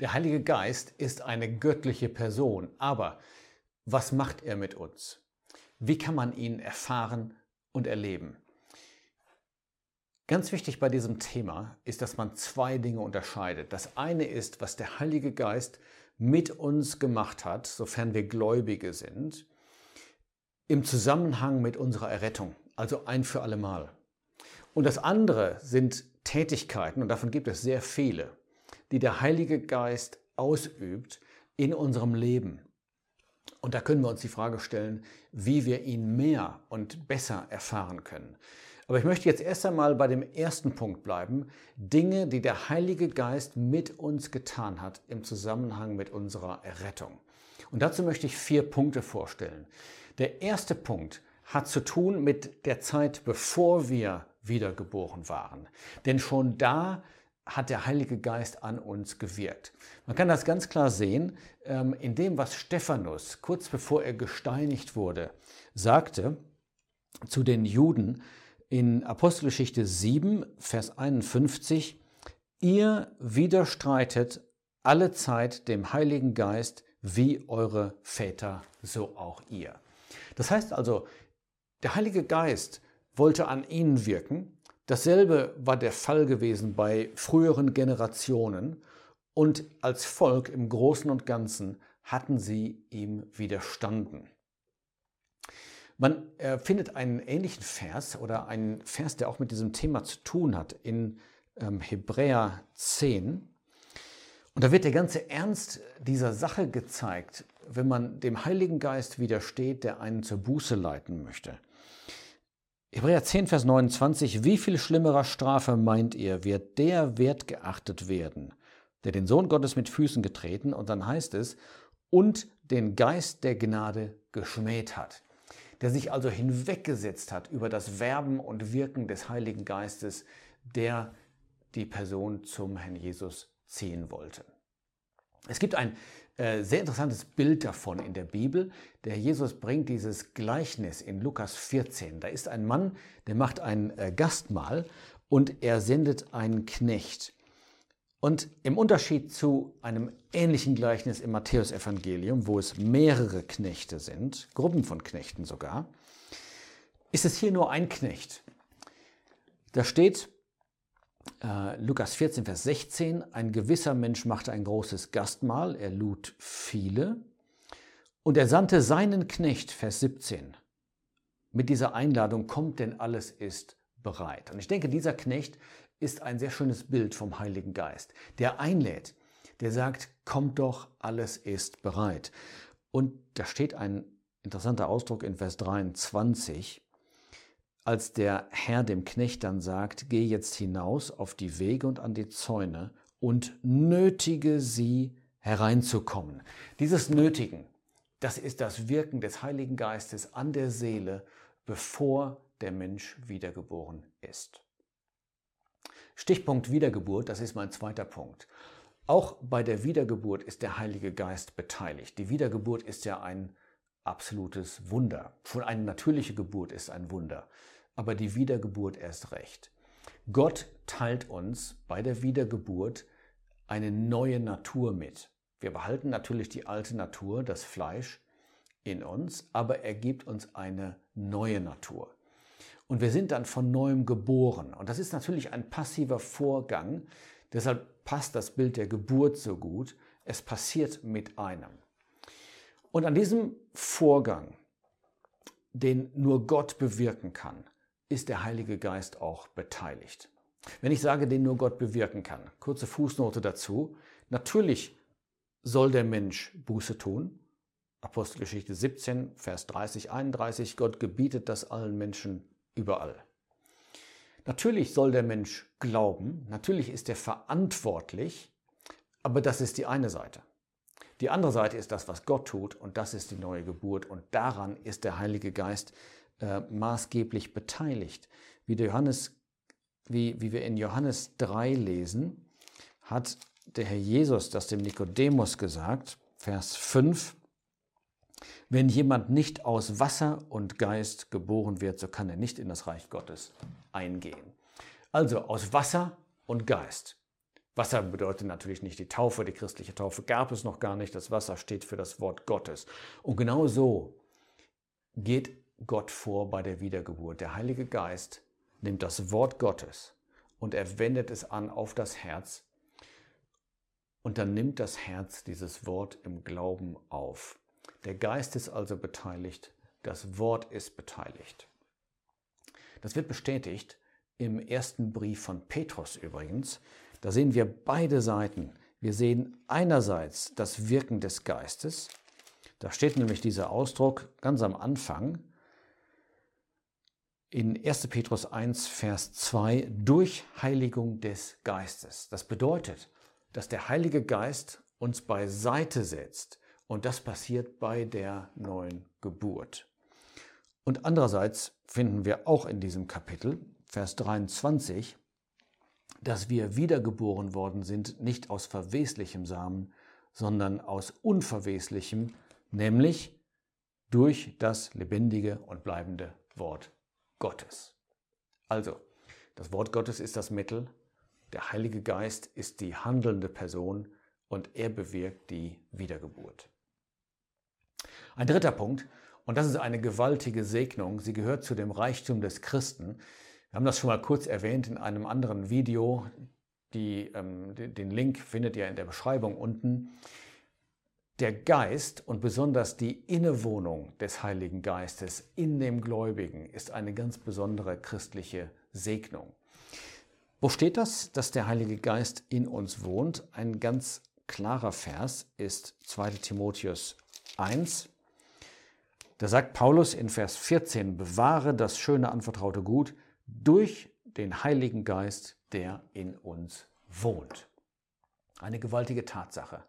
Der Heilige Geist ist eine göttliche Person, aber was macht er mit uns? Wie kann man ihn erfahren und erleben? Ganz wichtig bei diesem Thema ist, dass man zwei Dinge unterscheidet. Das eine ist, was der Heilige Geist mit uns gemacht hat, sofern wir Gläubige sind, im Zusammenhang mit unserer Errettung, also ein für allemal. Und das andere sind Tätigkeiten, und davon gibt es sehr viele, die der Heilige Geist ausübt in unserem Leben. Und da können wir uns die Frage stellen, wie wir ihn mehr und besser erfahren können. Aber ich möchte jetzt erst einmal bei dem ersten Punkt bleiben. Dinge, die der Heilige Geist mit uns getan hat im Zusammenhang mit unserer Errettung. Und dazu möchte ich vier Punkte vorstellen. Der erste Punkt hat zu tun mit der Zeit, bevor wir wiedergeboren waren. Denn schon da hat der Heilige Geist an uns gewirkt. Man kann das ganz klar sehen ähm, in dem, was Stephanus kurz bevor er gesteinigt wurde, sagte zu den Juden in Apostelgeschichte 7, Vers 51, ihr widerstreitet alle Zeit dem Heiligen Geist, wie eure Väter, so auch ihr. Das heißt also, der Heilige Geist wollte an ihnen wirken Dasselbe war der Fall gewesen bei früheren Generationen und als Volk im Großen und Ganzen hatten sie ihm widerstanden. Man äh, findet einen ähnlichen Vers oder einen Vers, der auch mit diesem Thema zu tun hat, in ähm, Hebräer 10. Und da wird der ganze Ernst dieser Sache gezeigt, wenn man dem Heiligen Geist widersteht, der einen zur Buße leiten möchte. Hebräer 10, Vers 29, wie viel schlimmerer Strafe meint ihr, wird der Wert geachtet werden, der den Sohn Gottes mit Füßen getreten, und dann heißt es, und den Geist der Gnade geschmäht hat, der sich also hinweggesetzt hat über das Werben und Wirken des Heiligen Geistes, der die Person zum Herrn Jesus ziehen wollte. Es gibt ein äh, sehr interessantes Bild davon in der Bibel. Der Jesus bringt dieses Gleichnis in Lukas 14. Da ist ein Mann, der macht ein äh, Gastmahl und er sendet einen Knecht. Und im Unterschied zu einem ähnlichen Gleichnis im Matthäusevangelium, wo es mehrere Knechte sind, Gruppen von Knechten sogar, ist es hier nur ein Knecht. Da steht, äh, Lukas 14, Vers 16, ein gewisser Mensch machte ein großes Gastmahl, er lud viele. Und er sandte seinen Knecht, Vers 17, mit dieser Einladung, kommt denn alles ist bereit. Und ich denke, dieser Knecht ist ein sehr schönes Bild vom Heiligen Geist, der einlädt, der sagt, kommt doch, alles ist bereit. Und da steht ein interessanter Ausdruck in Vers 23, als der Herr dem Knecht dann sagt, geh jetzt hinaus auf die Wege und an die Zäune und nötige sie hereinzukommen. Dieses Nötigen, das ist das Wirken des Heiligen Geistes an der Seele, bevor der Mensch wiedergeboren ist. Stichpunkt Wiedergeburt, das ist mein zweiter Punkt. Auch bei der Wiedergeburt ist der Heilige Geist beteiligt. Die Wiedergeburt ist ja ein absolutes Wunder. Schon eine natürliche Geburt ist ein Wunder aber die Wiedergeburt erst recht. Gott teilt uns bei der Wiedergeburt eine neue Natur mit. Wir behalten natürlich die alte Natur, das Fleisch in uns, aber er gibt uns eine neue Natur. Und wir sind dann von neuem geboren. Und das ist natürlich ein passiver Vorgang. Deshalb passt das Bild der Geburt so gut. Es passiert mit einem. Und an diesem Vorgang, den nur Gott bewirken kann, ist der Heilige Geist auch beteiligt. Wenn ich sage, den nur Gott bewirken kann, kurze Fußnote dazu, natürlich soll der Mensch Buße tun. Apostelgeschichte 17, Vers 30, 31, Gott gebietet das allen Menschen überall. Natürlich soll der Mensch glauben, natürlich ist er verantwortlich, aber das ist die eine Seite. Die andere Seite ist das, was Gott tut und das ist die neue Geburt und daran ist der Heilige Geist äh, maßgeblich beteiligt. Wie, Johannes, wie, wie wir in Johannes 3 lesen, hat der Herr Jesus das dem Nikodemus gesagt, Vers 5, wenn jemand nicht aus Wasser und Geist geboren wird, so kann er nicht in das Reich Gottes eingehen. Also aus Wasser und Geist. Wasser bedeutet natürlich nicht die Taufe, die christliche Taufe gab es noch gar nicht. Das Wasser steht für das Wort Gottes. Und genau so geht Gott vor bei der Wiedergeburt. Der Heilige Geist nimmt das Wort Gottes und er wendet es an auf das Herz. Und dann nimmt das Herz dieses Wort im Glauben auf. Der Geist ist also beteiligt, das Wort ist beteiligt. Das wird bestätigt im ersten Brief von Petrus übrigens. Da sehen wir beide Seiten. Wir sehen einerseits das Wirken des Geistes. Da steht nämlich dieser Ausdruck ganz am Anfang in 1. Petrus 1, Vers 2, durch Heiligung des Geistes. Das bedeutet, dass der Heilige Geist uns beiseite setzt und das passiert bei der neuen Geburt. Und andererseits finden wir auch in diesem Kapitel, Vers 23, dass wir wiedergeboren worden sind, nicht aus verweslichem Samen, sondern aus unverweslichem, nämlich durch das lebendige und bleibende Wort Gottes. Also, das Wort Gottes ist das Mittel, der Heilige Geist ist die handelnde Person und er bewirkt die Wiedergeburt. Ein dritter Punkt, und das ist eine gewaltige Segnung, sie gehört zu dem Reichtum des Christen. Wir haben das schon mal kurz erwähnt in einem anderen Video. Die, ähm, den Link findet ihr in der Beschreibung unten. Der Geist und besonders die Innewohnung des Heiligen Geistes in dem Gläubigen ist eine ganz besondere christliche Segnung. Wo steht das, dass der Heilige Geist in uns wohnt? Ein ganz klarer Vers ist 2 Timotheus 1. Da sagt Paulus in Vers 14, bewahre das schöne anvertraute Gut durch den Heiligen Geist, der in uns wohnt. Eine gewaltige Tatsache.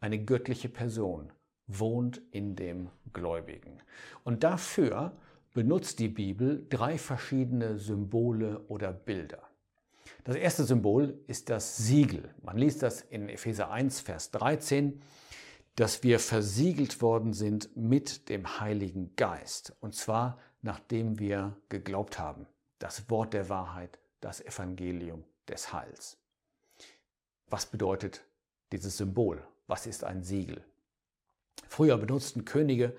Eine göttliche Person wohnt in dem Gläubigen. Und dafür benutzt die Bibel drei verschiedene Symbole oder Bilder. Das erste Symbol ist das Siegel. Man liest das in Epheser 1, Vers 13, dass wir versiegelt worden sind mit dem Heiligen Geist. Und zwar nachdem wir geglaubt haben. Das Wort der Wahrheit, das Evangelium des Heils. Was bedeutet dieses Symbol? Was ist ein Siegel? Früher benutzten Könige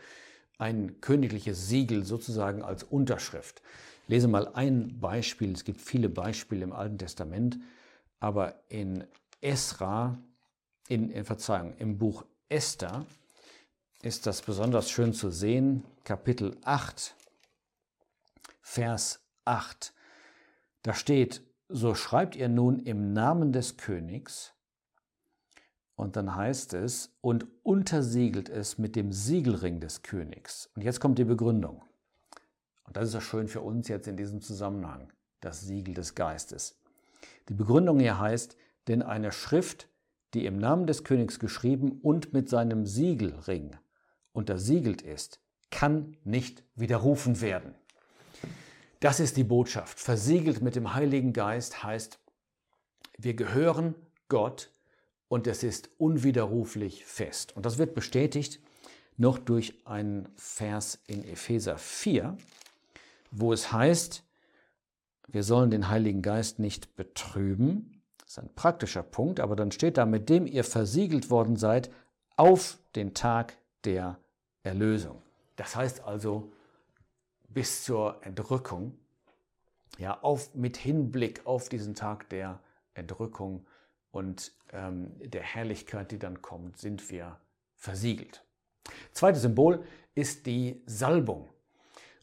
ein königliches Siegel sozusagen als Unterschrift. Ich lese mal ein Beispiel. Es gibt viele Beispiele im Alten Testament, aber in Esra, in, in Verzeihung, im Buch Esther ist das besonders schön zu sehen. Kapitel 8, Vers 8. Da steht, so schreibt ihr nun im Namen des Königs, und dann heißt es, und untersiegelt es mit dem Siegelring des Königs. Und jetzt kommt die Begründung. Und das ist ja schön für uns jetzt in diesem Zusammenhang, das Siegel des Geistes. Die Begründung hier heißt, denn eine Schrift, die im Namen des Königs geschrieben und mit seinem Siegelring untersiegelt ist, kann nicht widerrufen werden. Das ist die Botschaft. Versiegelt mit dem Heiligen Geist heißt, wir gehören Gott und es ist unwiderruflich fest. Und das wird bestätigt noch durch einen Vers in Epheser 4, wo es heißt, wir sollen den Heiligen Geist nicht betrüben. Das ist ein praktischer Punkt, aber dann steht da, mit dem ihr versiegelt worden seid auf den Tag der Erlösung. Das heißt also bis zur Entrückung, ja, auf, mit Hinblick auf diesen Tag der Entrückung und ähm, der Herrlichkeit, die dann kommt, sind wir versiegelt. Zweites Symbol ist die Salbung.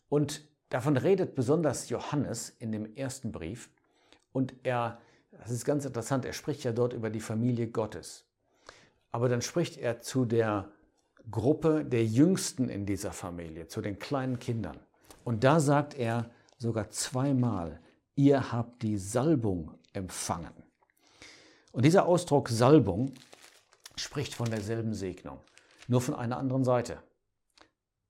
Und davon redet besonders Johannes in dem ersten Brief. Und er, das ist ganz interessant, er spricht ja dort über die Familie Gottes. Aber dann spricht er zu der Gruppe der Jüngsten in dieser Familie, zu den kleinen Kindern. Und da sagt er sogar zweimal, ihr habt die Salbung empfangen. Und dieser Ausdruck Salbung spricht von derselben Segnung, nur von einer anderen Seite.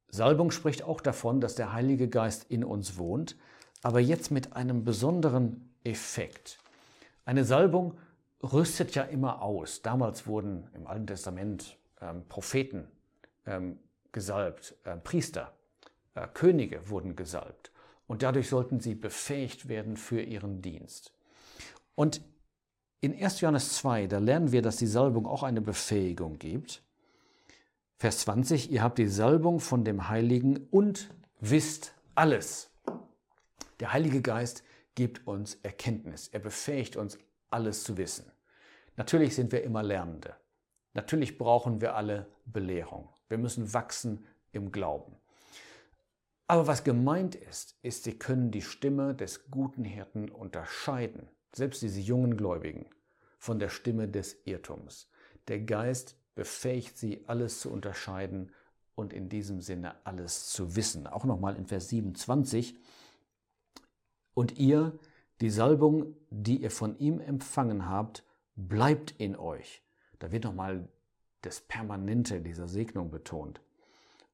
Salbung spricht auch davon, dass der Heilige Geist in uns wohnt, aber jetzt mit einem besonderen Effekt. Eine Salbung rüstet ja immer aus. Damals wurden im Alten Testament ähm, Propheten ähm, gesalbt, äh, Priester, äh, Könige wurden gesalbt. Und dadurch sollten sie befähigt werden für ihren Dienst. Und In 1. Johannes 2, da lernen wir, dass die Salbung auch eine Befähigung gibt. Vers 20, ihr habt die Salbung von dem Heiligen und wisst alles. Der Heilige Geist gibt uns Erkenntnis. Er befähigt uns, alles zu wissen. Natürlich sind wir immer Lernende. Natürlich brauchen wir alle Belehrung. Wir müssen wachsen im Glauben. Aber was gemeint ist, ist, sie können die Stimme des guten Hirten unterscheiden, selbst diese jungen Gläubigen, von der Stimme des Irrtums. Der Geist befähigt sie, alles zu unterscheiden und in diesem Sinne alles zu wissen. Auch nochmal in Vers 27. Und ihr, die Salbung, die ihr von ihm empfangen habt, bleibt in euch. Da wird nochmal das Permanente dieser Segnung betont.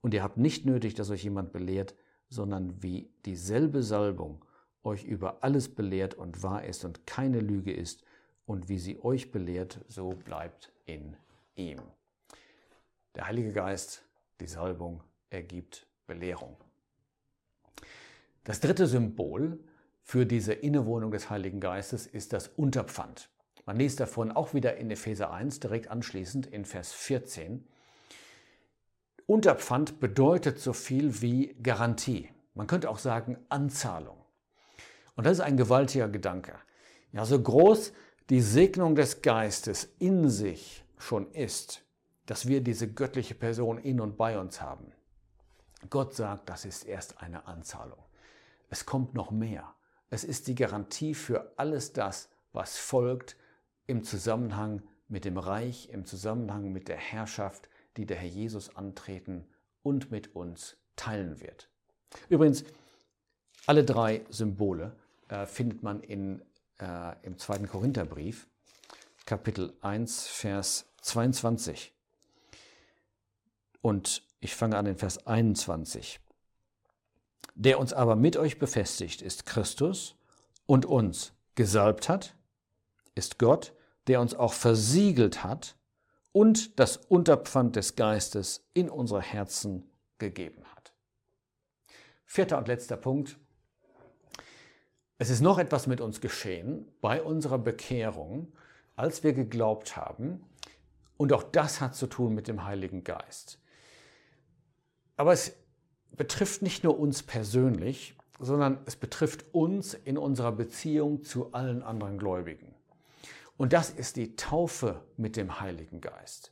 Und ihr habt nicht nötig, dass euch jemand belehrt, sondern wie dieselbe Salbung euch über alles belehrt und wahr ist und keine Lüge ist, und wie sie euch belehrt, so bleibt in ihm. Der Heilige Geist, die Salbung, ergibt Belehrung. Das dritte Symbol für diese Innewohnung des Heiligen Geistes ist das Unterpfand. Man liest davon auch wieder in Epheser 1, direkt anschließend in Vers 14. Unterpfand bedeutet so viel wie Garantie. Man könnte auch sagen Anzahlung. Und das ist ein gewaltiger Gedanke. Ja, so groß die Segnung des Geistes in sich schon ist, dass wir diese göttliche Person in und bei uns haben. Gott sagt, das ist erst eine Anzahlung. Es kommt noch mehr. Es ist die Garantie für alles das, was folgt im Zusammenhang mit dem Reich, im Zusammenhang mit der Herrschaft, die der Herr Jesus antreten und mit uns teilen wird. Übrigens, alle drei Symbole äh, findet man in, äh, im zweiten Korintherbrief, Kapitel 1, Vers 22. Und ich fange an in Vers 21. Der uns aber mit euch befestigt, ist Christus und uns gesalbt hat, ist Gott, der uns auch versiegelt hat und das Unterpfand des Geistes in unsere Herzen gegeben hat. Vierter und letzter Punkt. Es ist noch etwas mit uns geschehen bei unserer Bekehrung, als wir geglaubt haben. Und auch das hat zu tun mit dem Heiligen Geist. Aber es betrifft nicht nur uns persönlich, sondern es betrifft uns in unserer Beziehung zu allen anderen Gläubigen. Und das ist die Taufe mit dem Heiligen Geist.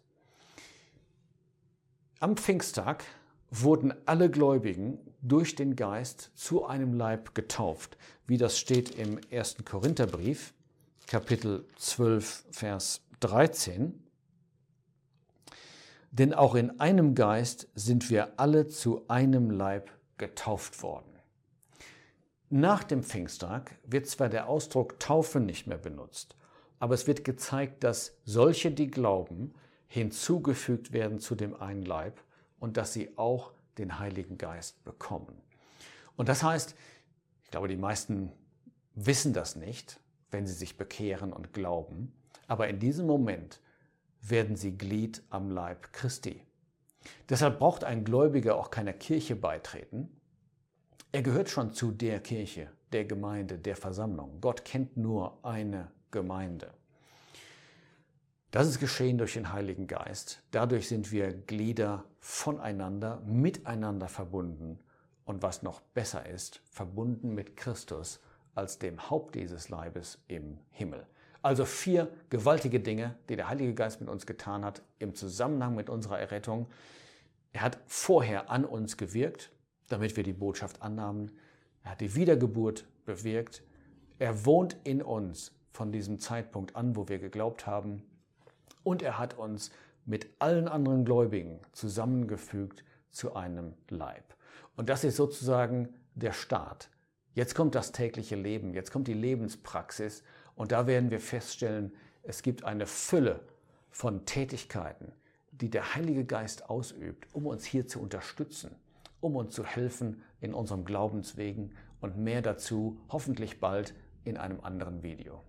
Am Pfingsttag wurden alle Gläubigen durch den Geist zu einem Leib getauft, wie das steht im 1. Korintherbrief, Kapitel 12, Vers 13. Denn auch in einem Geist sind wir alle zu einem Leib getauft worden. Nach dem Pfingsttag wird zwar der Ausdruck Taufe nicht mehr benutzt, aber es wird gezeigt, dass solche, die glauben, hinzugefügt werden zu dem einen Leib und dass sie auch den Heiligen Geist bekommen. Und das heißt, ich glaube, die meisten wissen das nicht, wenn sie sich bekehren und glauben, aber in diesem Moment werden sie Glied am Leib Christi. Deshalb braucht ein Gläubiger auch keiner Kirche beitreten. Er gehört schon zu der Kirche, der Gemeinde, der Versammlung. Gott kennt nur eine Gemeinde. Das ist geschehen durch den Heiligen Geist. Dadurch sind wir Glieder voneinander, miteinander verbunden und was noch besser ist, verbunden mit Christus als dem Haupt dieses Leibes im Himmel. Also vier gewaltige Dinge, die der Heilige Geist mit uns getan hat im Zusammenhang mit unserer Errettung. Er hat vorher an uns gewirkt, damit wir die Botschaft annahmen. Er hat die Wiedergeburt bewirkt. Er wohnt in uns von diesem Zeitpunkt an, wo wir geglaubt haben. Und er hat uns mit allen anderen Gläubigen zusammengefügt zu einem Leib. Und das ist sozusagen der Start. Jetzt kommt das tägliche Leben, jetzt kommt die Lebenspraxis und da werden wir feststellen, es gibt eine Fülle von Tätigkeiten, die der Heilige Geist ausübt, um uns hier zu unterstützen, um uns zu helfen in unserem Glaubenswegen und mehr dazu hoffentlich bald in einem anderen Video.